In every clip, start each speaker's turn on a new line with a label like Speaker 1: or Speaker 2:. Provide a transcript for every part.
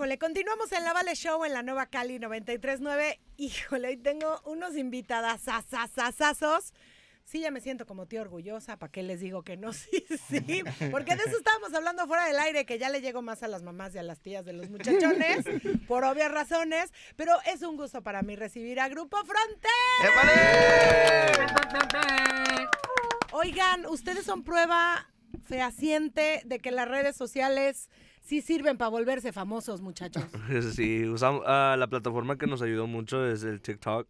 Speaker 1: Híjole, continuamos en la Vale Show en la Nueva Cali 93.9. Híjole, hoy tengo unos invitadas asasasazos. Sí, ya me siento como tía orgullosa, ¿para qué les digo que no? Sí, sí, porque de eso estábamos hablando fuera del aire, que ya le llego más a las mamás y a las tías de los muchachones, por obvias razones, pero es un gusto para mí recibir a Grupo Frontera. Oigan, ustedes son prueba fehaciente de que las redes sociales sí sirven para volverse famosos, muchachos.
Speaker 2: Sí, usamos ah, la plataforma que nos ayudó mucho es el TikTok,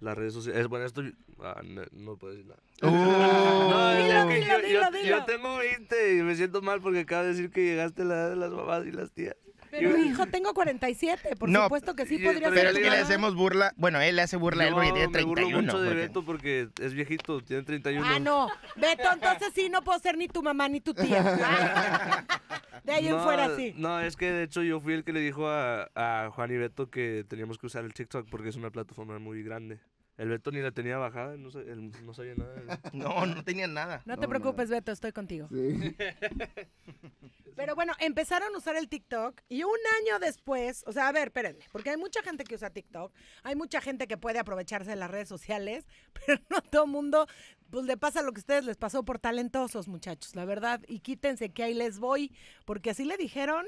Speaker 2: las redes sociales. Es bueno, esto ah, no, no puedo decir nada. No, es
Speaker 1: Dilo,
Speaker 2: que
Speaker 1: dilo,
Speaker 2: yo,
Speaker 1: dilo,
Speaker 2: yo-
Speaker 1: dilo.
Speaker 2: yo tengo 20 y me siento mal porque acabo de decir que llegaste a la edad de las mamás y las tías.
Speaker 1: Pero hijo, tengo 47, por
Speaker 3: No,
Speaker 1: supuesto que sí podría
Speaker 2: pero
Speaker 3: es que le hacemos burla. Bueno, él le hace burla a él porque
Speaker 2: Yo
Speaker 3: tiene
Speaker 2: me burlo
Speaker 3: 31.
Speaker 2: mucho de
Speaker 3: porque-
Speaker 2: Beto porque es viejito, tiene 31.
Speaker 1: Ah, no. Beto, entonces sí, no puedo ser ni tu mamá ni tu tía. De ahí en
Speaker 2: No,
Speaker 1: fuera sí.
Speaker 2: No, es que de hecho yo fui el que le dijo a, a Juan y Beto que teníamos que usar el TikTok porque es una plataforma muy grande. El Beto ni la tenía bajada, no, sa- él no sabía nada.
Speaker 3: No, no tenía nada.
Speaker 1: No te preocupes, Beto, estoy contigo. Pero bueno, empezaron a usar el TikTok y un año después, o sea, a ver, espérenme, porque hay mucha gente que usa TikTok, hay mucha gente que puede aprovecharse de las redes sociales, pero no todo mundo, pues le pasa lo que a ustedes les pasó por talentosos, muchachos, la verdad, y quítense que ahí les voy, porque así le dijeron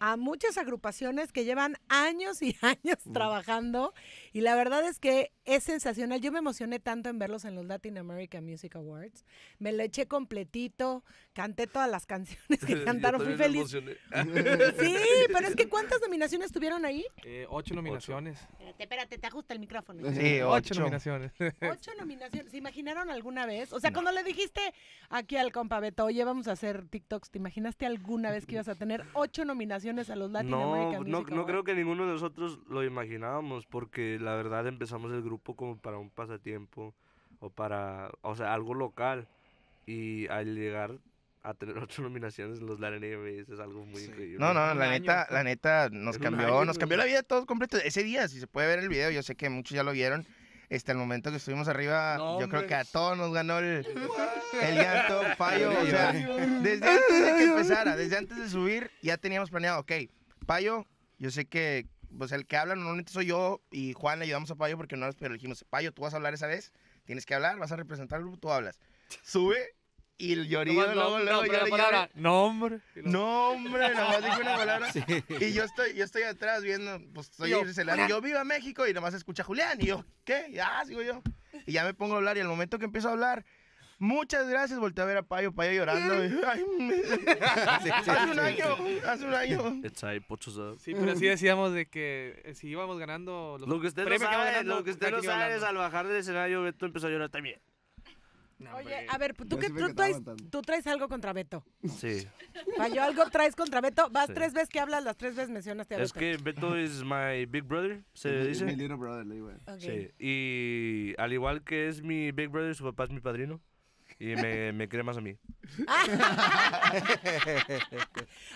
Speaker 1: a muchas agrupaciones que llevan años y años trabajando y la verdad es que es sensacional. Yo me emocioné tanto en verlos en los Latin American Music Awards. Me lo eché completito, canté todas las canciones que cantaron, fui feliz. Sí, pero es que ¿cuántas nominaciones tuvieron ahí?
Speaker 4: Eh, ocho nominaciones.
Speaker 1: Espérate, espérate, te ajusta el micrófono.
Speaker 3: Sí,
Speaker 4: Ocho
Speaker 3: ocho.
Speaker 4: nominaciones.
Speaker 1: Ocho nominaciones. ¿Se imaginaron alguna vez? O sea, cuando le dijiste aquí al compa Beto, oye, vamos a hacer TikToks, ¿te imaginaste alguna vez que ibas a tener ocho nominaciones a los Latin
Speaker 2: No,
Speaker 1: American
Speaker 2: no,
Speaker 1: Music
Speaker 2: no creo que ninguno de nosotros lo imaginábamos porque la verdad empezamos el grupo como para un pasatiempo o para, o sea, algo local y al llegar a tener ocho nominaciones en los Latin AMAs es algo muy increíble.
Speaker 3: No, no, la
Speaker 4: año,
Speaker 3: neta, la neta nos cambió,
Speaker 2: año,
Speaker 3: nos
Speaker 2: güey.
Speaker 3: cambió la vida todo completo. Ese día, si se puede ver el video, yo sé que muchos ya lo vieron. Este, al momento que estuvimos arriba,
Speaker 4: No,
Speaker 3: yo creo que a todos nos ganó el, el llanto, Payo. O sea, desde antes de que empezara, desde antes de subir, ya teníamos planeado, ok, Payo, yo sé que, pues el que habla normalmente soy yo y Juan le ayudamos a Payo porque no pero le dijimos, Payo, tú vas a hablar esa vez, tienes que hablar, vas a representar al grupo, tú hablas. Sube y el llorillo,
Speaker 4: No,
Speaker 3: luego,
Speaker 4: no,
Speaker 3: luego,
Speaker 4: no, pero
Speaker 3: llora y
Speaker 4: la
Speaker 3: llora.
Speaker 4: palabra, No, hombre. Y luego,
Speaker 3: No, hombre, nomás dijo una palabra. Y yo estoy, yo estoy atrás viendo, pues estoy
Speaker 4: Yo,
Speaker 3: celando. Yo vivo a México y nomás escucha Julián. Y yo, ¿qué? Ya, sigo yo. Y ya me pongo a hablar y al momento que empiezo a hablar, muchas gracias, volteé a ver a Payo, Payo llorando. y, ay, me- hace un año, hace un año.
Speaker 2: It's ahí, pochos up.
Speaker 4: Sí, pero sí decíamos de que eh, si íbamos ganando los
Speaker 2: Lo que usted no
Speaker 4: que
Speaker 2: sabe,
Speaker 4: ganando,
Speaker 2: lo que usted no sabe es al bajar del escenario Beto empezó a llorar también.
Speaker 1: Oye, a ver, ¿tú,
Speaker 5: sí me
Speaker 1: tú, traes,
Speaker 5: aguantando.
Speaker 1: tú traes algo contra Beto.
Speaker 2: Sí.
Speaker 1: Payo, algo traes contra Beto. Vas
Speaker 2: Sí.
Speaker 1: tres veces que hablas, las tres veces mencionaste a
Speaker 2: Es
Speaker 1: Beto.
Speaker 2: que Beto es my big brother, se
Speaker 5: Mi-
Speaker 2: dice.
Speaker 5: Mi little brother, le digo.
Speaker 2: Sí, y al igual que es mi big brother, su papá es mi padrino. Y me, me cree más a mí.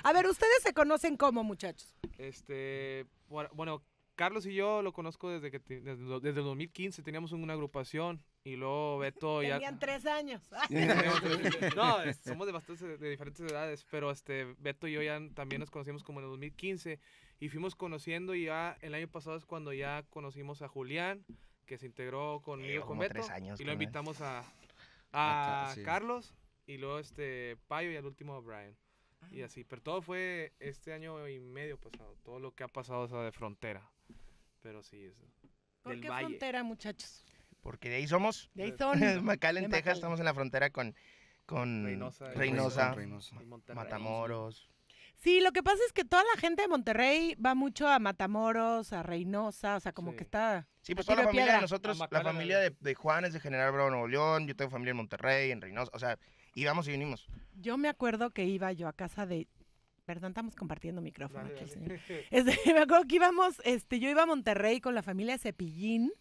Speaker 1: A ver, ¿ustedes se conocen cómo, muchachos?
Speaker 4: Este, bueno, Carlos y yo lo conozco desde que desde, desde el 2015 teníamos una agrupación y luego Beto ya
Speaker 1: Tenían tres años.
Speaker 4: No, somos de bastantes de diferentes edades, pero este Beto y yo ya también nos conocimos como en el 2015 y fuimos conociendo y ya el año pasado es cuando ya conocimos a Julián que se integró conmigo con
Speaker 3: como
Speaker 4: Beto
Speaker 3: tres años
Speaker 4: y lo invitamos a, a
Speaker 5: sí.
Speaker 4: Carlos y luego este Payo y al último a Brian. Y así, pero todo fue este año y medio pasado, todo lo que ha pasado o sea, de frontera. Pero sí, es
Speaker 1: ¿Por
Speaker 4: del
Speaker 1: qué
Speaker 4: valle.
Speaker 1: frontera, muchachos?
Speaker 3: Porque de ahí somos.
Speaker 1: De ahí son.
Speaker 3: McAllen, Texas,
Speaker 1: McAllen.
Speaker 3: estamos en la frontera con, con
Speaker 4: Reynosa.
Speaker 3: Matamoros.
Speaker 1: Sí, lo que pasa es que toda la gente de Monterrey va mucho a Matamoros, a Reynosa, o sea, como
Speaker 4: Sí.
Speaker 1: que está...
Speaker 3: Sí, pues toda la
Speaker 1: de
Speaker 3: familia de nosotros, la familia de, de Juan es de General Bravo, Nuevo León, yo tengo familia en Monterrey, en Reynosa, o sea, íbamos y vinimos.
Speaker 1: Yo me acuerdo que iba yo a casa de. Perdón, estamos compartiendo micrófono
Speaker 4: Dale,
Speaker 1: aquí el
Speaker 4: dale.
Speaker 1: señor. Este, me acuerdo que íbamos, este, yo iba a Monterrey con la familia Cepillín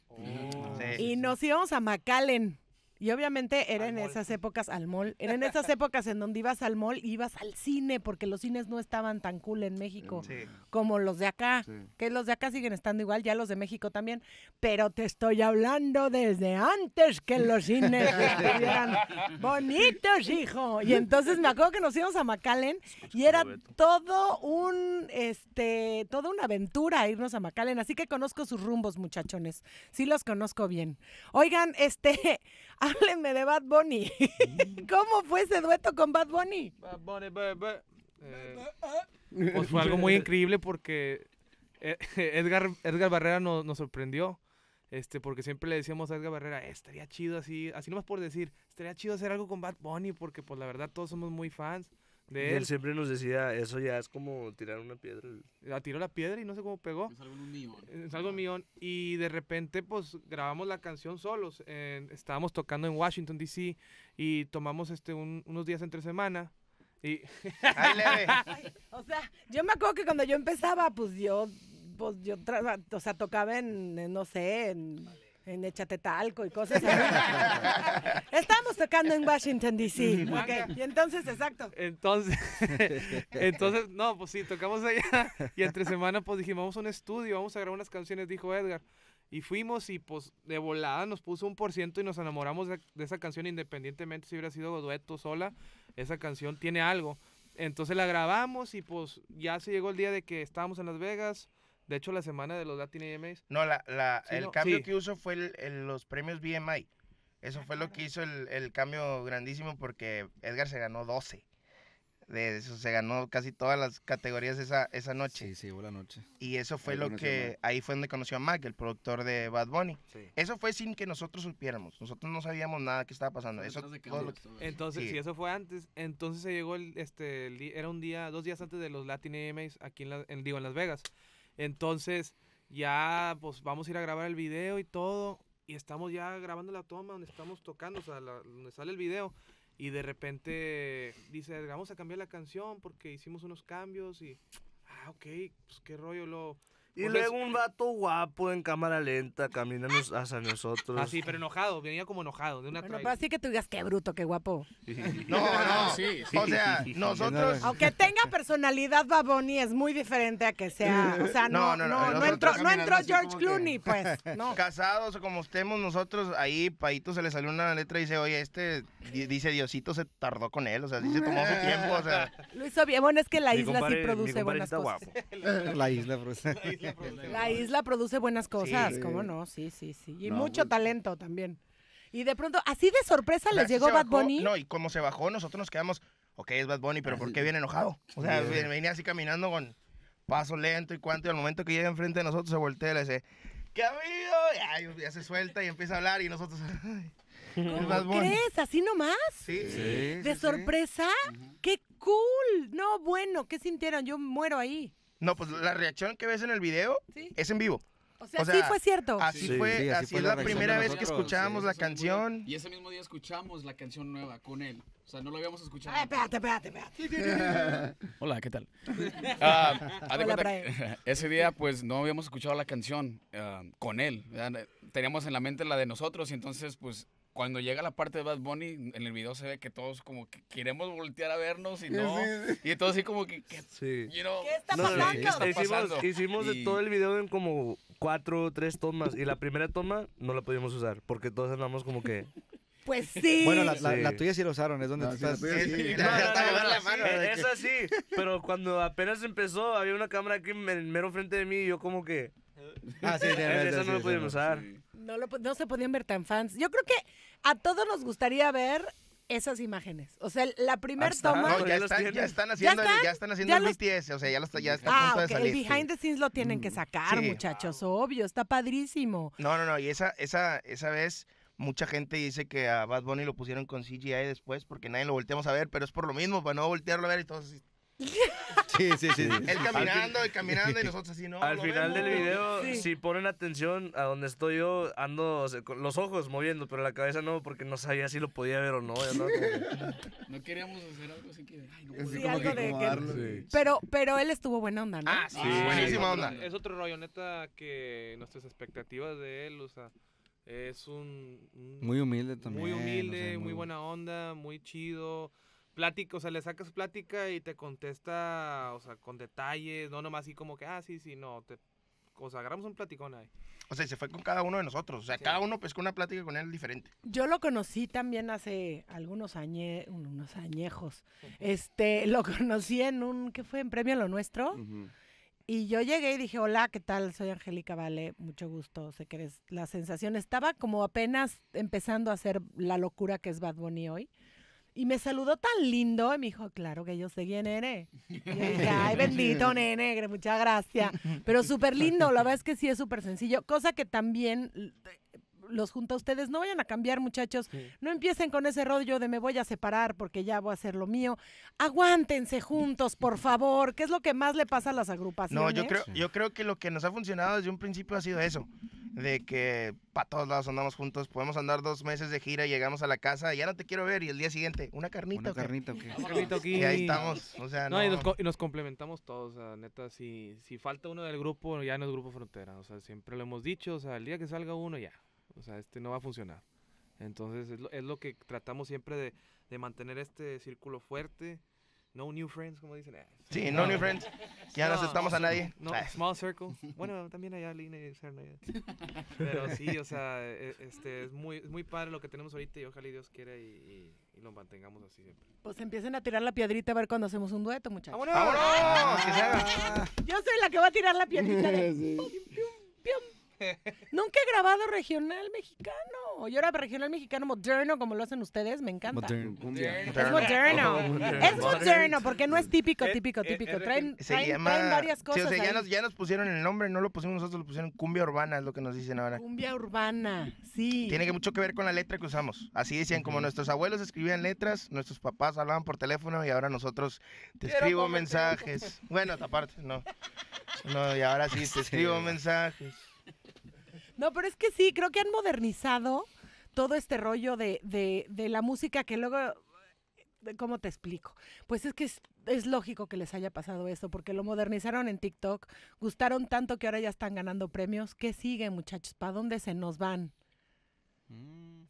Speaker 3: Sí.
Speaker 1: y nos íbamos a McAllen. Y obviamente era
Speaker 4: Al
Speaker 1: en
Speaker 4: mall.
Speaker 1: esas épocas al mall. Era en esas épocas en donde ibas al mall ibas al cine, porque los cines no estaban tan cool en México
Speaker 3: Sí.
Speaker 1: como los de acá.
Speaker 5: Sí.
Speaker 1: Que los de acá siguen estando igual, ya los de México también. Pero te estoy hablando desde antes que los cines estuvieran bonitos, hijo. Y entonces me acuerdo que nos íbamos a McAllen y era todo un, este, toda una aventura irnos a McAllen. Así que conozco sus rumbos, muchachones. Sí los conozco bien. Oigan, este, háblenme de Bad Bunny. ¿Cómo fue ese dueto con Bad Bunny?
Speaker 4: Bad Bunny, ba- ba- eh, pues fue algo muy increíble porque eh, Edgar, Edgar Barrera nos, nos sorprendió. Este, porque siempre le decíamos a Edgar Barrera, "Eh, estaría chido así, así nomás por decir, estaría chido hacer algo con Bad Bunny, porque pues la verdad todos somos muy fans de
Speaker 2: él
Speaker 4: él.
Speaker 2: siempre nos decía, eso ya es como tirar una piedra.
Speaker 4: La tiró la piedra y no sé cómo pegó.
Speaker 5: Es algo en un millón.
Speaker 4: Es algo millón. Y de repente, pues, grabamos la canción solos. en- estábamos tocando en Washington, D.C. Y tomamos este un- unos días entre semana. Y
Speaker 3: leve.
Speaker 1: O sea, yo me acuerdo que cuando yo empezaba, pues yo, pues yo, o sea, tocaba en, en, no sé, en, en Echatetalco y cosas así. Estábamos tocando en Washington, D.C. ok, Y entonces, exacto.
Speaker 4: entonces, entonces, no, pues sí, tocamos allá. Y entre semana, pues dijimos, vamos a un estudio, vamos a grabar unas canciones, dijo Edgar. Y fuimos y pues de volada nos puso un por ciento y nos enamoramos de, de esa canción independientemente si hubiera sido dueto sola. Esa canción tiene algo. Entonces la grabamos y pues ya se llegó el día de que estábamos en Las Vegas. De hecho, la semana de los Latin AMAs.
Speaker 3: No, la, la,
Speaker 4: Sí,
Speaker 3: el
Speaker 4: no,
Speaker 3: cambio
Speaker 4: sí.
Speaker 3: que usó fue el- el- los premios BMI. Eso fue lo que hizo el, el cambio grandísimo porque Edgar se ganó 12. De eso se ganó casi todas las categorías esa, esa noche.
Speaker 5: Sí, sí, buena noche.
Speaker 3: Y eso fue
Speaker 5: Ahí
Speaker 3: lo que,
Speaker 5: Mac.
Speaker 3: ahí fue donde conoció a Mac, el productor de Bad Bunny.
Speaker 2: Sí.
Speaker 3: Eso fue sin que nosotros supiéramos. Nosotros no sabíamos nada que estaba pasando. Eso,
Speaker 5: de
Speaker 3: todo lo que-.
Speaker 4: Entonces,
Speaker 3: Sí.
Speaker 4: si eso fue antes, entonces se llegó el, este, el era un día, dos días antes de los Latin AMAs aquí en, la- en- digo, en Las Vegas. Entonces, ya, pues vamos a ir a grabar el video y todo. Y estamos ya grabando la toma donde estamos tocando, o sea, la- donde sale el video. Y de repente dice, "Edgar, vamos a cambiar la canción porque hicimos unos cambios y, ah, ok, pues qué rollo lo...
Speaker 2: Y
Speaker 4: Pues
Speaker 2: luego
Speaker 4: es-
Speaker 2: un vato guapo en cámara lenta camina nos- hacia nosotros.
Speaker 4: Así, pero enojado, venía como enojado, de una
Speaker 1: Bueno, así que tú digas, qué bruto, qué guapo.
Speaker 3: No, no.
Speaker 5: Sí, sí.
Speaker 3: O sea, nosotros...
Speaker 1: Aunque tenga personalidad Baboni es muy diferente a que sea, o sea, no,
Speaker 3: No,
Speaker 1: no,
Speaker 3: no, no,
Speaker 1: no,
Speaker 3: nosotros
Speaker 1: entró, no
Speaker 5: caminando
Speaker 1: entró
Speaker 5: así
Speaker 1: George
Speaker 5: como que-
Speaker 1: Clooney, pues, no.
Speaker 3: Casados o como estemos nosotros, ahí Paito se le salió una letra y dice, oye, este, di- dice Diosito se tardó con él, o sea, sí se tomó su tiempo, o sea,
Speaker 1: Lo hizo bien, bueno, es que la
Speaker 2: Mi
Speaker 1: isla
Speaker 2: compadre-
Speaker 1: sí
Speaker 2: mi
Speaker 1: produce
Speaker 2: compadre
Speaker 1: buenas
Speaker 2: está
Speaker 1: cosas.
Speaker 2: guapo.
Speaker 5: La isla,
Speaker 1: La isla produce buenas cosas,
Speaker 3: Sí.
Speaker 1: ¿cómo no? Sí, sí, sí. Y
Speaker 5: No,
Speaker 1: mucho
Speaker 5: pues-
Speaker 1: talento también. Y de pronto, así de sorpresa les
Speaker 3: sí
Speaker 1: llegó Bad
Speaker 3: bajó,
Speaker 1: Bunny.
Speaker 3: No, y como se bajó, nosotros nos quedamos, ok, es Bad Bunny, pero ¿por qué viene enojado? O sea, ven- venía así caminando con paso lento y cuanto, y al momento que llega enfrente de nosotros se voltea y le dice, ¿qué ha habido? Ya, ya se suelta y empieza a hablar y nosotros, "Ay,
Speaker 1: ¿Cómo
Speaker 3: Bunny".
Speaker 1: crees? ¿Así nomás?
Speaker 3: Sí,
Speaker 1: ¿De sorpresa? ¡Qué cool! No, bueno, ¿qué sintieron? Yo muero ahí.
Speaker 3: No, pues la reacción que ves en el video
Speaker 1: Sí.
Speaker 3: es en vivo.
Speaker 1: O sea,
Speaker 3: O
Speaker 1: sí
Speaker 3: sea,
Speaker 1: fue cierto.
Speaker 3: Así
Speaker 2: Sí.
Speaker 3: fue,
Speaker 5: Sí, así
Speaker 3: así
Speaker 5: fue
Speaker 3: es
Speaker 5: la
Speaker 3: la primera vez que escuchábamos
Speaker 5: sí,
Speaker 3: la canción.
Speaker 5: Y ese mismo día escuchamos la canción nueva con él. O sea, no lo habíamos escuchado.
Speaker 1: Ay, espérate, espérate, espérate.
Speaker 6: Hola, ¿qué tal? Ah, de
Speaker 1: Hola,
Speaker 6: cuenta
Speaker 1: Brian.
Speaker 6: que ese día pues no habíamos escuchado la canción ah, con él. Teníamos en la mente la de nosotros y entonces pues cuando llega la parte de Bad Bunny en el video se ve que todos como que queremos voltear a vernos y no. Y entonces así como que, que,
Speaker 2: Sí.
Speaker 6: you know,
Speaker 1: ¿Qué está
Speaker 2: No, no, no,
Speaker 1: pasando?
Speaker 6: ¿qué está
Speaker 2: Hicimos,
Speaker 6: pasando?
Speaker 2: hicimos de
Speaker 6: Y-
Speaker 2: todo el video en como cuatro o tres tomas. Y la primera toma no la pudimos usar. Porque todos andamos como que.
Speaker 1: Pues sí.
Speaker 5: Bueno, la, la,
Speaker 2: Sí.
Speaker 5: la tuya sí la usaron, es donde
Speaker 7: No,
Speaker 5: tú
Speaker 7: sí, la
Speaker 5: estás.
Speaker 7: sí.
Speaker 3: Sí, la
Speaker 2: sí,
Speaker 3: de
Speaker 2: es así, pero cuando apenas empezó, había una cámara aquí en el mero frente de mí y yo como que...
Speaker 5: Ah, sí, sí,
Speaker 2: Esa
Speaker 5: sí,
Speaker 2: no
Speaker 5: sí, sí,
Speaker 2: pudimos
Speaker 5: sí.
Speaker 2: usar.
Speaker 1: No, lo, no se podían ver tan fans. Yo creo que a todos nos gustaría ver esas imágenes. O sea, la primera
Speaker 2: Hasta-
Speaker 1: toma...
Speaker 3: No,
Speaker 2: ya los
Speaker 3: están, ya están haciendo,
Speaker 1: están?
Speaker 3: ya están haciendo
Speaker 1: ¿Ya
Speaker 3: el
Speaker 1: los-
Speaker 3: BTS, o sea, ya, lo está, ya está a
Speaker 1: Ah,
Speaker 3: punto de salir.
Speaker 1: el behind the scenes lo tienen que sacar,
Speaker 3: Sí.
Speaker 1: muchachos, obvio, está padrísimo.
Speaker 3: No, no, no, y esa, esa, esa vez mucha gente dice que a Bad Bunny lo pusieron con CGI después porque nadie lo volteamos a ver, pero es por lo mismo, para no voltearlo a ver y todos así.
Speaker 7: Sí, sí, sí.
Speaker 3: Él caminando y caminando y nosotros así, no.
Speaker 2: Al
Speaker 3: lo
Speaker 2: final del
Speaker 3: vemos.
Speaker 2: video,
Speaker 1: Sí.
Speaker 2: si ponen atención a donde estoy yo, ando o sea, con los ojos moviendo, pero la cabeza no, porque no sabía si lo podía ver o no. ya andaba como que-
Speaker 5: No queríamos hacer algo así que. Ay, no.
Speaker 1: Sí,
Speaker 7: como
Speaker 1: algo
Speaker 7: que
Speaker 1: de que-
Speaker 7: acomodarlo.
Speaker 1: Pero, pero él estuvo buena onda, ¿no?
Speaker 3: Ah, sí,
Speaker 4: Ah,
Speaker 3: buenísima
Speaker 4: es
Speaker 3: onda.
Speaker 4: otro- Es otro rollo, neta, que nuestras expectativas de él, o sea, es un... un-
Speaker 7: Muy humilde también.
Speaker 4: muy
Speaker 7: o sea,
Speaker 4: humilde, muy buena onda, muy chido. Plática, o sea, le sacas plática y te contesta, o sea, con detalles, no nomás así como que, ah, sí, sí, no, te, o sea, agarramos un platicón ahí.
Speaker 3: O sea, se fue con cada uno de nosotros. O sea,
Speaker 4: Sí.
Speaker 3: cada uno pescó una plática con él diferente.
Speaker 1: Yo lo conocí también hace algunos añe, unos añejos. Este, lo conocí en un, ¿qué fue? En Premio Lo Nuestro.
Speaker 7: Ujú.
Speaker 1: Y yo llegué y dije, hola, ¿qué tal? Soy Angélica Vale, mucho gusto, sé que eres la sensación. Estaba como apenas empezando a hacer la locura que es Bad Bunny hoy. Y me saludó tan lindo y me dijo, claro que yo sé quién eres. Y yo dije, ay, bendito nene, muchas gracias. Pero súper lindo, la verdad es que sí es súper sencillo. Cosa que también los junta a ustedes. No vayan a cambiar, muchachos. No empiecen con ese rollo de me voy a separar porque ya voy a hacer lo mío. Aguántense juntos, por favor. ¿Qué es lo que más le pasa a las agrupaciones?
Speaker 3: No, yo creo, yo creo que lo que nos ha funcionado desde un principio ha sido eso. De que para todos lados andamos juntos, podemos andar dos meses de gira, llegamos a la casa, ya no te quiero ver, y el día siguiente, una carnita.
Speaker 7: Una
Speaker 3: ¿o qué?
Speaker 7: carnita, ¿o qué?
Speaker 4: Aquí.
Speaker 3: Y ahí estamos. O sea, no.
Speaker 4: No, y nos, co- y nos complementamos todos, o sea, neta, si, si falta uno del grupo, ya no es Grupo Frontera, o sea, siempre lo hemos dicho, o sea, el día que salga uno, ya, o sea, este no va a funcionar. Entonces, es lo, es lo que tratamos siempre de, de mantener este círculo fuerte, no new friends, como dicen. eh,
Speaker 3: Sí, no, new friends. Ya no,
Speaker 4: No,
Speaker 3: aceptamos a nadie.
Speaker 4: No,
Speaker 3: Ah,
Speaker 4: small circle. Bueno, también hay Aline y Serna. Pero sí, o sea, e- este, es muy, es muy padre lo que tenemos ahorita y ojalá y Dios quiera y, y- y lo mantengamos así siempre.
Speaker 1: Pues empiecen a tirar la piedrita a ver cuando hacemos un dueto, muchachos.
Speaker 3: ¡Vámonos! Que se haga.
Speaker 1: Yo soy la que va a tirar la piedrita de... pium, pium. Nunca he grabado regional mexicano. Yo era regional mexicano moderno, como lo hacen ustedes, me encanta.
Speaker 7: Modern.
Speaker 1: Es moderno. Es moderno, porque no es típico,
Speaker 4: Eh,
Speaker 1: típico,
Speaker 4: eh,
Speaker 1: típico.
Speaker 4: eh,
Speaker 1: Traen,
Speaker 3: Se
Speaker 1: traen-
Speaker 3: llama.
Speaker 1: traen varias
Speaker 3: sí,
Speaker 1: cosas
Speaker 3: o sea, ya nos, ya nos pusieron el nombre, no lo pusimos nosotros, lo pusieron cumbia urbana, es lo que nos dicen ahora.
Speaker 1: Cumbia urbana, sí.
Speaker 3: Tiene que mucho que ver con la letra que usamos. Así decían, como nuestros abuelos escribían letras, nuestros papás hablaban por teléfono y ahora nosotros te
Speaker 4: Quiero
Speaker 3: escribo mensajes. Bueno, aparte, no. No, y ahora sí, te escribo mensajes.
Speaker 1: No, pero es que sí, creo que han modernizado todo este rollo de, de, de la música que luego... de- ¿Cómo te explico? Pues es que es, es lógico que les haya pasado esto, porque lo modernizaron en TikTok, gustaron tanto que ahora ya están ganando premios. ¿Qué sigue, muchachos? ¿Para dónde se nos van?
Speaker 7: Mm.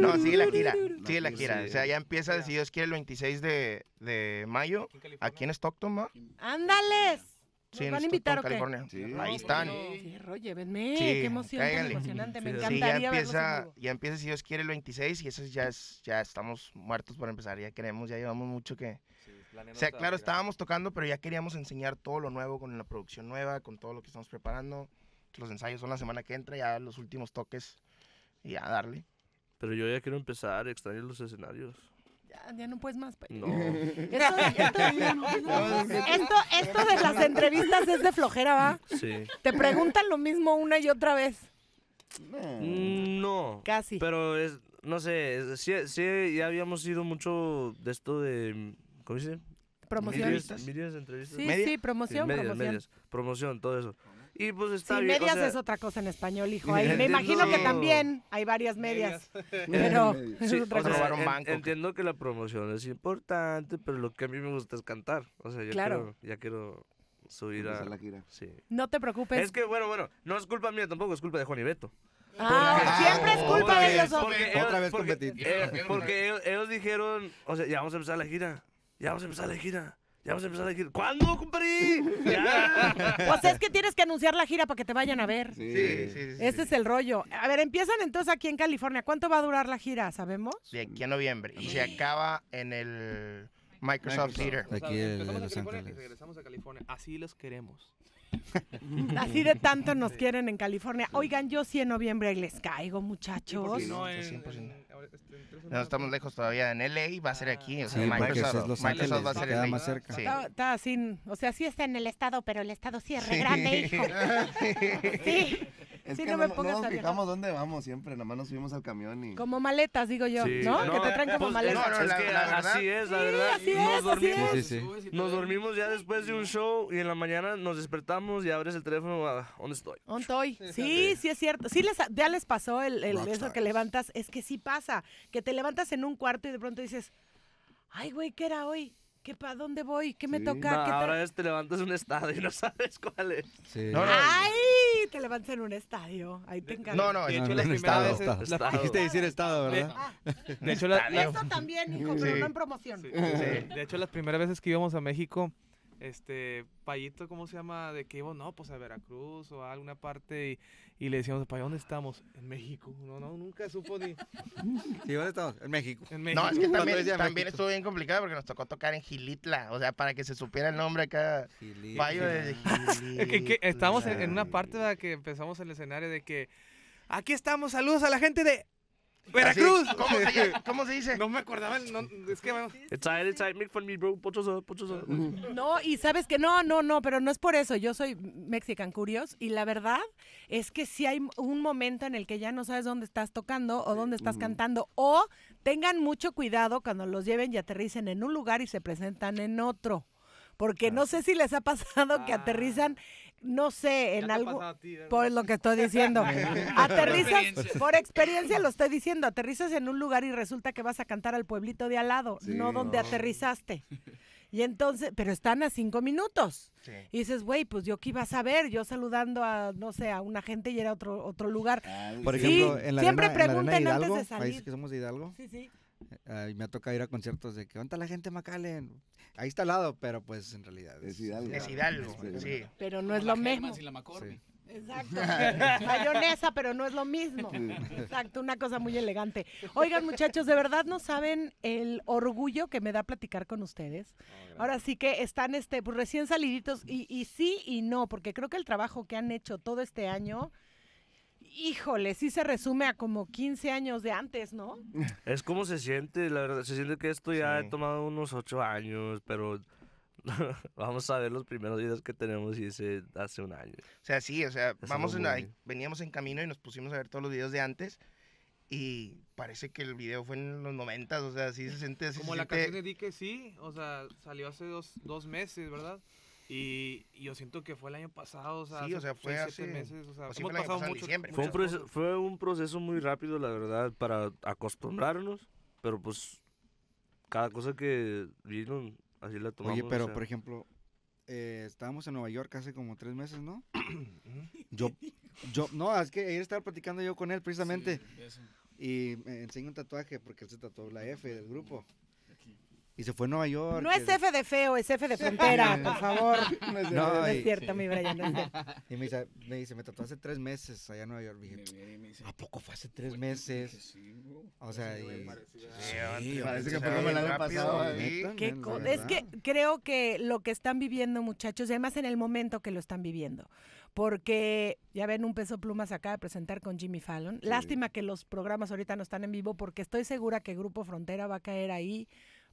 Speaker 3: No, sigue la gira, sigue la gira. O sea, ya empieza, si Dios quiere, el 26 de, de mayo, aquí en Stockton, ¿va?
Speaker 1: ¡Ándales! ¿Nos
Speaker 3: Sí,
Speaker 1: van a invitar o qué?
Speaker 3: California.
Speaker 7: Sí.
Speaker 3: Ahí están.
Speaker 1: Fierro, llévenme.
Speaker 3: Sí,
Speaker 1: qué emoción
Speaker 3: cáiganle.
Speaker 1: emocionante. Me
Speaker 2: Sí,
Speaker 3: Sí,
Speaker 1: encantaría
Speaker 3: ya empieza, ya empieza si Dios quiere el 26 y eso ya es, ya estamos muertos por empezar, ya queremos, ya llevamos mucho que... O sea, claro, estábamos tocando, pero ya queríamos enseñar todo lo nuevo con la producción nueva, con todo lo que estamos preparando. Los ensayos son la semana que entra, ya los últimos toques y ya darle.
Speaker 2: Pero yo ya quiero empezar, extraño los escenarios.
Speaker 1: Ya, ya no puedes más. pues.
Speaker 2: No.
Speaker 1: Esto, esto- esto, esto de las entrevistas es de flojera, ¿va?
Speaker 2: Sí.
Speaker 1: Te preguntan lo mismo una y otra vez.
Speaker 2: Mm, No.
Speaker 1: Casi.
Speaker 2: Pero es, no sé, sí, sí, ya habíamos ido mucho de esto de, ¿cómo dice?
Speaker 1: Promoción.
Speaker 3: Entrevistas.
Speaker 2: Medias, entrevistas.
Speaker 1: Sí,
Speaker 3: ¿Media?
Speaker 1: sí,
Speaker 2: Sí,
Speaker 1: promoción,
Speaker 2: medias,
Speaker 1: promoción.
Speaker 2: medias. Promoción, todo eso. Y pues
Speaker 1: Sí,
Speaker 2: está bien. o
Speaker 1: medias
Speaker 2: sea,
Speaker 1: es otra cosa en español, hijo. Ahí me imagino que también hay varias medias. Pero es
Speaker 2: sí,
Speaker 1: otra
Speaker 2: o sea,
Speaker 1: cosa.
Speaker 3: robar un
Speaker 2: en-
Speaker 3: banco.
Speaker 2: entiendo que la promoción es importante, pero lo que a mí me gusta es cantar. O sea, yo
Speaker 1: Claro.
Speaker 2: quiero, ya quiero subir a...
Speaker 7: Empezar la gira.
Speaker 2: Sí.
Speaker 1: No te preocupes.
Speaker 2: Es que, bueno, bueno, no es culpa mía tampoco, es culpa de Juan y Beto.
Speaker 1: Ah, siempre es culpa de ellos.
Speaker 2: Porque
Speaker 7: Otra vez
Speaker 2: porque,
Speaker 7: competir.
Speaker 2: eh, porque ellos, ellos dijeron, o sea, ya vamos a empezar la gira, ya vamos a empezar la gira, ya vamos a empezar la gira. ¿Cuándo, compadre? Ya.
Speaker 1: Pues es que tienes que anunciar la gira para que te vayan a ver.
Speaker 7: Sí.
Speaker 3: Sí, sí.
Speaker 1: Ese
Speaker 3: sí.
Speaker 1: es el rollo. A ver, empiezan entonces aquí en California. ¿Cuánto va a durar la gira? ¿Sabemos?
Speaker 3: De aquí a noviembre. Y se acaba en el Microsoft,
Speaker 7: Microsoft.
Speaker 3: Theater.
Speaker 7: Aquí de- de
Speaker 4: empezamos
Speaker 7: Los
Speaker 4: en California y
Speaker 7: Ángeles.
Speaker 4: regresamos a California. Así los queremos.
Speaker 1: Así de tanto nos quieren en California. Oigan, yo sí en noviembre les caigo, muchachos.
Speaker 3: Sí,
Speaker 4: no
Speaker 3: sí,
Speaker 4: en,
Speaker 3: 100%.
Speaker 4: en- ahora, en tres
Speaker 3: No
Speaker 4: semanas.
Speaker 3: estamos lejos todavía. En LA va a ser aquí. O sea,
Speaker 7: Sí,
Speaker 3: Microsoft,
Speaker 7: ese es Los
Speaker 3: Microsoft
Speaker 7: Ángeles,
Speaker 3: va a ser
Speaker 7: queda
Speaker 3: en
Speaker 7: más
Speaker 3: LA.
Speaker 7: cerca.
Speaker 3: Sí.
Speaker 1: Está, está así, o sea, sí está en el estado, pero el estado sí es re grande, hijo. Sí.
Speaker 8: Es
Speaker 1: Sí,
Speaker 8: que
Speaker 1: no
Speaker 8: no,
Speaker 1: me
Speaker 8: no
Speaker 1: pongas
Speaker 8: nos fijamos dónde vamos siempre, nada más nos subimos al camión y...
Speaker 1: Como maletas, digo yo,
Speaker 2: Sí,
Speaker 1: ¿no? Que te traen como
Speaker 2: pues,
Speaker 1: maletas.
Speaker 3: No, no,
Speaker 2: es que
Speaker 3: la
Speaker 2: así es, la
Speaker 1: Sí,
Speaker 2: verdad.
Speaker 1: así es,
Speaker 2: nos
Speaker 1: así
Speaker 2: dormimos,
Speaker 7: Sí, sí, sí.
Speaker 2: nos dormimos ya después de un show y en la mañana nos despertamos y abres el teléfono, ¿dónde estoy?
Speaker 1: ¿Dónde estoy? Sí, sí es cierto. Sí les, ya les pasó el, el- eso que levantas. Es que sí pasa. Que te levantas en un cuarto y de pronto dices, ay, güey, ¿qué era hoy? ¿Qué pa dónde voy? ¿Qué me
Speaker 8: Sí.
Speaker 1: toca?
Speaker 2: No,
Speaker 1: ¿Qué tra-
Speaker 2: ahora es te levantas en un estado y no sabes cuál es.
Speaker 7: Sí.
Speaker 3: No, no,
Speaker 1: ¡Ay! Te levantas en un estadio. Ahí te encanta.
Speaker 3: no, no,
Speaker 4: De hecho,
Speaker 7: no,
Speaker 4: primeras
Speaker 7: estado,
Speaker 4: veces-
Speaker 7: estado.
Speaker 2: Estado.
Speaker 7: Quisiste decir estado, ¿verdad?
Speaker 1: Ah,
Speaker 4: De hecho, la- la-
Speaker 1: eso también, hijo, pero no en promoción.
Speaker 4: Sí, De hecho, las primeras veces que íbamos a México, este, Payito, ¿cómo se llama? De que íbamos, no, pues a Veracruz o a alguna parte y, y le decíamos, ¿para dónde estamos? En México. No, no, nunca supo ni
Speaker 7: Sí, ¿dónde estamos? En México.
Speaker 4: en México.
Speaker 3: No, es que también, también estuvo bien complicado porque nos tocó tocar en Gilitla, o sea, para que se supiera el nombre acá.
Speaker 7: Gilitla.
Speaker 3: Payo de
Speaker 4: Es que, que estábamos en, en una parte ¿verdad? que empezamos el escenario de que aquí estamos, saludos a la gente de Veracruz.
Speaker 3: Así, ¿Cómo se, llama? ¿Cómo se dice?
Speaker 4: No me acordaba, no, es que bueno,
Speaker 2: It's it's make fun me, bro. Put yourself.
Speaker 1: No, y sabes que no, no, no, pero no es por eso. Yo soy Mexican Curious y la verdad es que sí hay un momento en el que ya no sabes dónde estás tocando o dónde estás cantando. O tengan mucho cuidado cuando los lleven y aterricen en un lugar y se presentan en otro. Porque no sé si les ha pasado que
Speaker 4: Ah.
Speaker 1: aterrizan, no sé,
Speaker 4: ya
Speaker 1: en algo. Por lo que estoy diciendo. aterrizas, por experiencia lo estoy diciendo, aterrizas en un lugar y resulta que vas a cantar al pueblito de al lado,
Speaker 8: Sí.
Speaker 1: no donde aterrizaste. Y entonces, pero están a cinco minutos.
Speaker 3: Sí.
Speaker 1: Y dices, güey, pues yo qué iba a saber, yo saludando a, no sé, a una gente y era otro, otro lugar.
Speaker 7: Por
Speaker 1: Sí,
Speaker 7: ejemplo, en la
Speaker 1: siempre
Speaker 7: arena, en la arena
Speaker 1: pregunten antes de
Speaker 7: país
Speaker 1: salir.
Speaker 7: que somos de Hidalgo,
Speaker 1: Sí, sí.
Speaker 7: Y me ha tocado ir a conciertos de que, ¿dónde está la gente McAllen? Ahí está al lado, pero pues en realidad
Speaker 8: Es Hidalgo.
Speaker 3: Es Hidalgo, sí.
Speaker 1: Pero no
Speaker 5: Como
Speaker 1: es
Speaker 5: la
Speaker 1: lo mismo.
Speaker 5: y la McCormick.
Speaker 7: Sí.
Speaker 1: Exacto. Mayonesa, pero no es lo mismo. Exacto, una cosa muy elegante. Oigan, muchachos, de verdad no saben el orgullo que me da platicar con ustedes. Ahora sí que están este, pues, recién saliditos y, y sí y no, porque creo que el trabajo que han hecho todo este año, híjole, sí se resume a como 15 años de antes, ¿no?
Speaker 2: Es como se siente, la verdad. Se siente que esto ya
Speaker 3: Sí.
Speaker 2: he tomado unos ocho años, pero vamos a ver los primeros videos que tenemos y ese hace un año.
Speaker 3: O sea, sí, o sea, vamos en,
Speaker 2: bueno.
Speaker 3: veníamos en camino y nos pusimos a ver todos los videos de antes y parece que el video fue en los noventas, o sea, sí se siente así.
Speaker 4: Como la canción de Di que sí, o sea, salió hace dos, dos meses, ¿verdad? Y, y yo siento que fue el año pasado, o sea,
Speaker 3: Sí, o
Speaker 4: hace
Speaker 3: sea, fue
Speaker 4: seis, siete
Speaker 3: hace-
Speaker 4: meses, o sea,
Speaker 3: pues
Speaker 4: hemos pasado mucho.
Speaker 2: Fue un, proceso, fue un proceso muy rápido, la verdad, para acostumbrarnos, pero pues cada cosa que vino, así la tomamos.
Speaker 7: Oye,
Speaker 2: o
Speaker 7: pero
Speaker 2: sea,
Speaker 7: por ejemplo, eh, estábamos en Nueva York hace como tres meses, ¿no? yo, yo, no, es que ayer estaba platicando yo con él precisamente
Speaker 5: Sí,
Speaker 7: y me enseñó un tatuaje porque él se tatuó la F del grupo. Y se fue a Nueva York.
Speaker 1: No es F de feo, es F de frontera, por favor.
Speaker 7: No,
Speaker 1: No es
Speaker 7: y-
Speaker 1: cierto, mi Brian, no es cierto.
Speaker 7: Y me dice, me dice, me tatuó hace tres meses allá en Nueva York. Dije,
Speaker 5: Me- me- me dice,
Speaker 7: ¿a poco fue hace tres
Speaker 5: "Güey,
Speaker 7: meses?
Speaker 5: dije, sí, bro".
Speaker 7: O sea, y...
Speaker 3: Sí,
Speaker 8: Parece que fue como el año pasado,
Speaker 1: es que creo que lo que están viviendo, muchachos, y además en el momento que lo están viviendo, porque ya ven un peso pluma se acaba de presentar con Jimmy Fallon. Lástima que los programas ahorita no están en vivo, porque estoy segura que Grupo Frontera va a caer ahí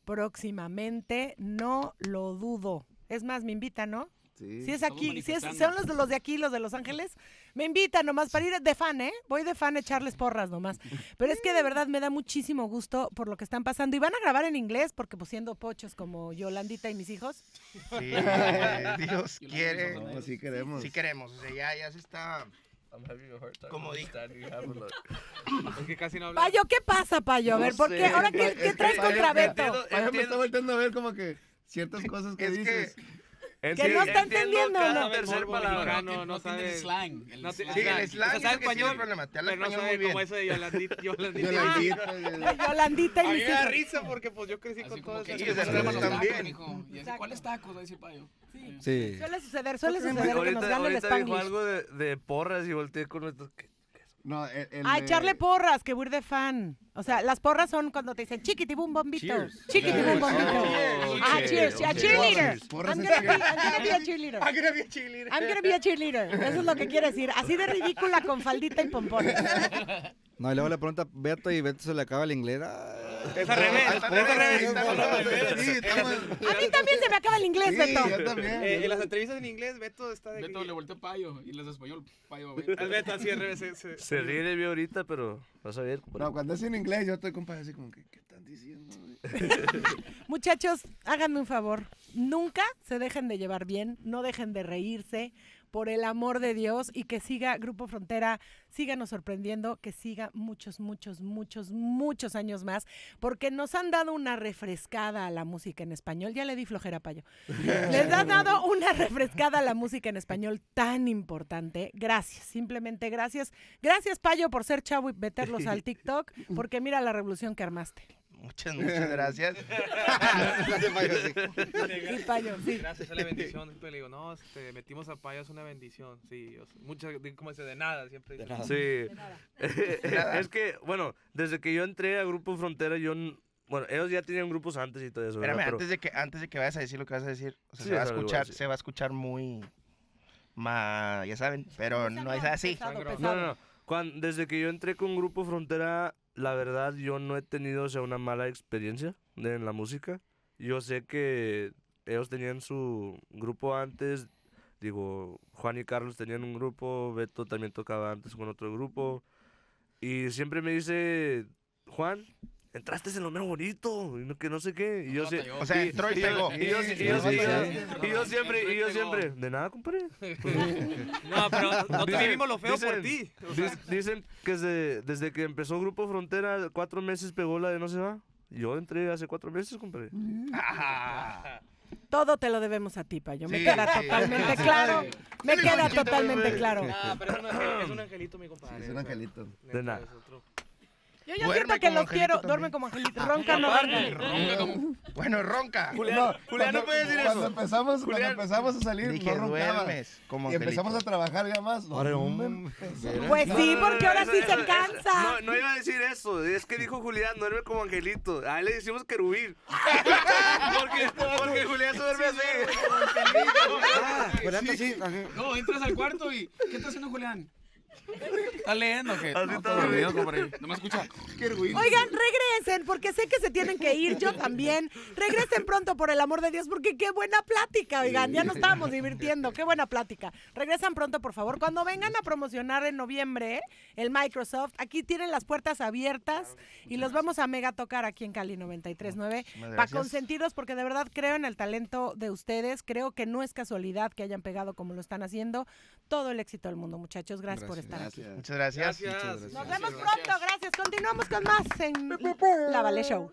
Speaker 1: próximamente, no lo dudo. Es más, me invitan, ¿no?
Speaker 8: Sí.
Speaker 1: Si es aquí, si es- son los de los de aquí, los de Los Ángeles, me invitan nomás para ir de fan, ¿eh? Voy de fan a echarles porras nomás. Pero es que de verdad me da muchísimo gusto por lo que están pasando. Y van a grabar en inglés, porque pues siendo pochos como Yolandita y mis hijos.
Speaker 3: Sí, eh, Dios quiere.
Speaker 8: No, sí queremos.
Speaker 3: Sí queremos, o sea, ya, ya se está... Como.
Speaker 4: Es que casi no habla.
Speaker 1: Payo, ¿qué pasa, Payo? A ver, ¿por qué? ¿Ahora qué, qué traes contra Beto?
Speaker 8: Payo me está volteando a ver como que ciertas cosas que
Speaker 3: Es que-
Speaker 8: dices.
Speaker 1: Que no está entendiendo, ¿no?
Speaker 2: tercer palabra.
Speaker 5: no,
Speaker 4: no
Speaker 5: el
Speaker 4: sabe-
Speaker 5: slang. El
Speaker 4: no
Speaker 5: slang.
Speaker 3: Sí, el
Speaker 4: Slang.
Speaker 3: slang
Speaker 4: O sea,
Speaker 3: es
Speaker 4: sabe
Speaker 3: que
Speaker 4: español,
Speaker 3: problema, te habla
Speaker 4: pero no sabe
Speaker 3: muy
Speaker 4: como
Speaker 3: bien.
Speaker 4: eso de Yolandita. Yolandita.
Speaker 8: Yolandita,
Speaker 1: Yolandita y
Speaker 4: A mí me da risa porque pues yo crecí con todo
Speaker 5: que
Speaker 4: eso.
Speaker 3: Sí,
Speaker 5: "Chicos,
Speaker 3: o sea,
Speaker 5: tenemos
Speaker 3: tenemos
Speaker 5: los tacos,
Speaker 3: también.
Speaker 5: mijo". Y así,
Speaker 1: Exacto.
Speaker 5: ¿cuáles tacos? Dice Payo. Sí.
Speaker 7: Sí.
Speaker 1: Suele suceder, suele
Speaker 8: que
Speaker 1: suceder que
Speaker 2: Ahorita,
Speaker 1: nos gane el
Speaker 2: ahorita dijo algo de, porras y volteé con nuestros...
Speaker 8: No, el, el
Speaker 1: echarle porras, que ir de fan. O sea, las porras son cuando te dicen chiquitibum bombito.
Speaker 7: Cheers.
Speaker 1: Chiquitibum
Speaker 8: Cheers.
Speaker 1: bombito. Ah, cheers. A cheerleader.
Speaker 8: Porras
Speaker 1: I'm gonna, be,
Speaker 8: cheers.
Speaker 1: I'm gonna be a cheerleader.
Speaker 4: I'm gonna be a cheerleader.
Speaker 1: I'm gonna be a cheerleader. Eso es lo que quiere decir. Así de ridícula con faldita y pompones.
Speaker 7: No, y luego le pregunta a Beto y Beto se le acaba el inglés.
Speaker 4: Es al revés, es al
Speaker 3: revés,
Speaker 1: A mí también se me acaba el inglés,
Speaker 8: Sí,
Speaker 1: Beto.
Speaker 8: yo también.
Speaker 4: Eh, en las entrevistas en inglés, Beto está de
Speaker 6: Beto le volteó payo y les español payo.
Speaker 4: Al Beto así al revés. Se
Speaker 2: ríe de mí ahorita, pero vas a ver. compadre.
Speaker 8: No, cuando es en inglés, yo estoy compadre así como que, ¿qué están diciendo?
Speaker 1: Muchachos, háganme un favor. Nunca se dejen de llevar bien, no dejen de reírse, por el amor de Dios, y que siga Grupo Frontera, síganos sorprendiendo, que siga muchos, muchos, muchos, muchos años más, porque nos han dado una refrescada a la música en español. Ya le di flojera, Payo. Les han dado una refrescada a la música en español tan importante. Gracias, simplemente gracias. Gracias, Payo, por ser chavo y meterlos al TikTok, porque mira la revolución que armaste.
Speaker 3: Muchas, muchas gracias.
Speaker 1: Sí, Payo, sí.
Speaker 4: Gracias, es la bendición. Siempre le digo, no, este, metimos a Payo, es una bendición. Sí, muchas, de- ¿cómo dice? De nada, siempre. dice.
Speaker 2: Sí. es que, bueno, desde que yo entré a Grupo Frontera, yo. Bueno, ellos ya tenían grupos antes y todo eso.
Speaker 3: Espérame,
Speaker 2: Pero-
Speaker 3: antes de que antes de que vayas a decir lo que vas a decir, o sea,
Speaker 2: Sí,
Speaker 3: se va a escuchar, se va a escuchar muy ma, ya saben, pero no es así.
Speaker 1: Pesado,
Speaker 4: Sangrón.
Speaker 1: pesado.
Speaker 2: No, no, no. Cuan- desde que yo entré con Grupo Frontera, la verdad, yo no he tenido sea, una mala experiencia de- en la música. Yo sé que ellos tenían su grupo antes. Digo, Juan y Carlos tenían un grupo, Beto también tocaba antes con otro grupo. Y siempre me dice, Juan, entraste en lo menos bonito, y no- que no sé qué. Y yo, sé-
Speaker 3: O sea, entró y pegó.
Speaker 2: y yo- y yo-
Speaker 8: Sí,
Speaker 2: y yo-
Speaker 8: sí,
Speaker 2: y yo-
Speaker 8: sí.
Speaker 2: y yo siempre, y yo siempre, de nada, compadre.
Speaker 4: No, pero nosotros
Speaker 2: Dicen-
Speaker 4: vivimos lo feo por ti. O sea,
Speaker 2: Dic- Dicen que desde que empezó Grupo Frontera, cuatro meses pegó la de No se va. Yo entré hace cuatro meses, compadre.
Speaker 1: Todo te lo debemos a ti, Payo. Me
Speaker 3: Sí,
Speaker 1: queda
Speaker 3: sí.
Speaker 1: totalmente claro. Me queda totalmente claro.
Speaker 4: Ah, pero es un, es un angelito, mi compadre.
Speaker 8: Es un angelito.
Speaker 4: neta,
Speaker 2: nada.
Speaker 1: Yo ya
Speaker 3: Duerme
Speaker 1: siento que
Speaker 3: como
Speaker 1: los
Speaker 3: angelito
Speaker 1: quiero.
Speaker 3: también.
Speaker 1: Duerme como angelito. Ronca, no ronca.
Speaker 6: Ronca como.
Speaker 3: Bueno, ronca.
Speaker 2: Julián, Julián, no puedes decir
Speaker 8: Cuando
Speaker 2: eso.
Speaker 8: empezamos,
Speaker 2: Julián.
Speaker 8: cuando empezamos a salir,
Speaker 3: Dije,
Speaker 8: no roncaba.
Speaker 3: duermes como
Speaker 8: Y empezamos a
Speaker 3: angelito.
Speaker 8: trabajar ya más. No,
Speaker 7: Ahora,
Speaker 8: hombre,
Speaker 7: um,
Speaker 8: empezamos.
Speaker 1: Pues
Speaker 2: No,
Speaker 1: sí,
Speaker 2: no, no,
Speaker 1: porque
Speaker 2: no,
Speaker 1: ahora sí se cansa.
Speaker 2: No, no iba a decir eso. Es que dijo Julián, duerme como angelito. A él le decimos querubín. porque, porque Julián se duerme así.
Speaker 7: Ah, así, ajá.
Speaker 6: No, entras al cuarto y. ¿Qué está haciendo Julián? ¿Está leyendo qué?
Speaker 2: Así
Speaker 6: No,
Speaker 2: está
Speaker 6: dormido, compadre. No me escucha.
Speaker 1: Oigan, regresen, porque sé que se tienen que ir, yo también. Regresen pronto, por el amor de Dios, porque qué buena plática, oigan, ya nos estábamos divirtiendo, qué buena plática. Regresan pronto, por favor. Cuando vengan a promocionar en noviembre el Microsoft, aquí tienen las puertas abiertas y los vamos a mega tocar aquí en Cali 93.9
Speaker 3: Muchísimas
Speaker 1: para
Speaker 3: gracias.
Speaker 1: consentidos, porque de verdad creo en el talento de ustedes, creo que no es casualidad que hayan pegado como lo están haciendo. Todo el éxito del mundo, muchachos. Gracias, por estar aquí.
Speaker 3: Muchas gracias.
Speaker 4: Gracias.
Speaker 1: Nos vemos pronto, gracias. Continuamos con más en La Vale Show.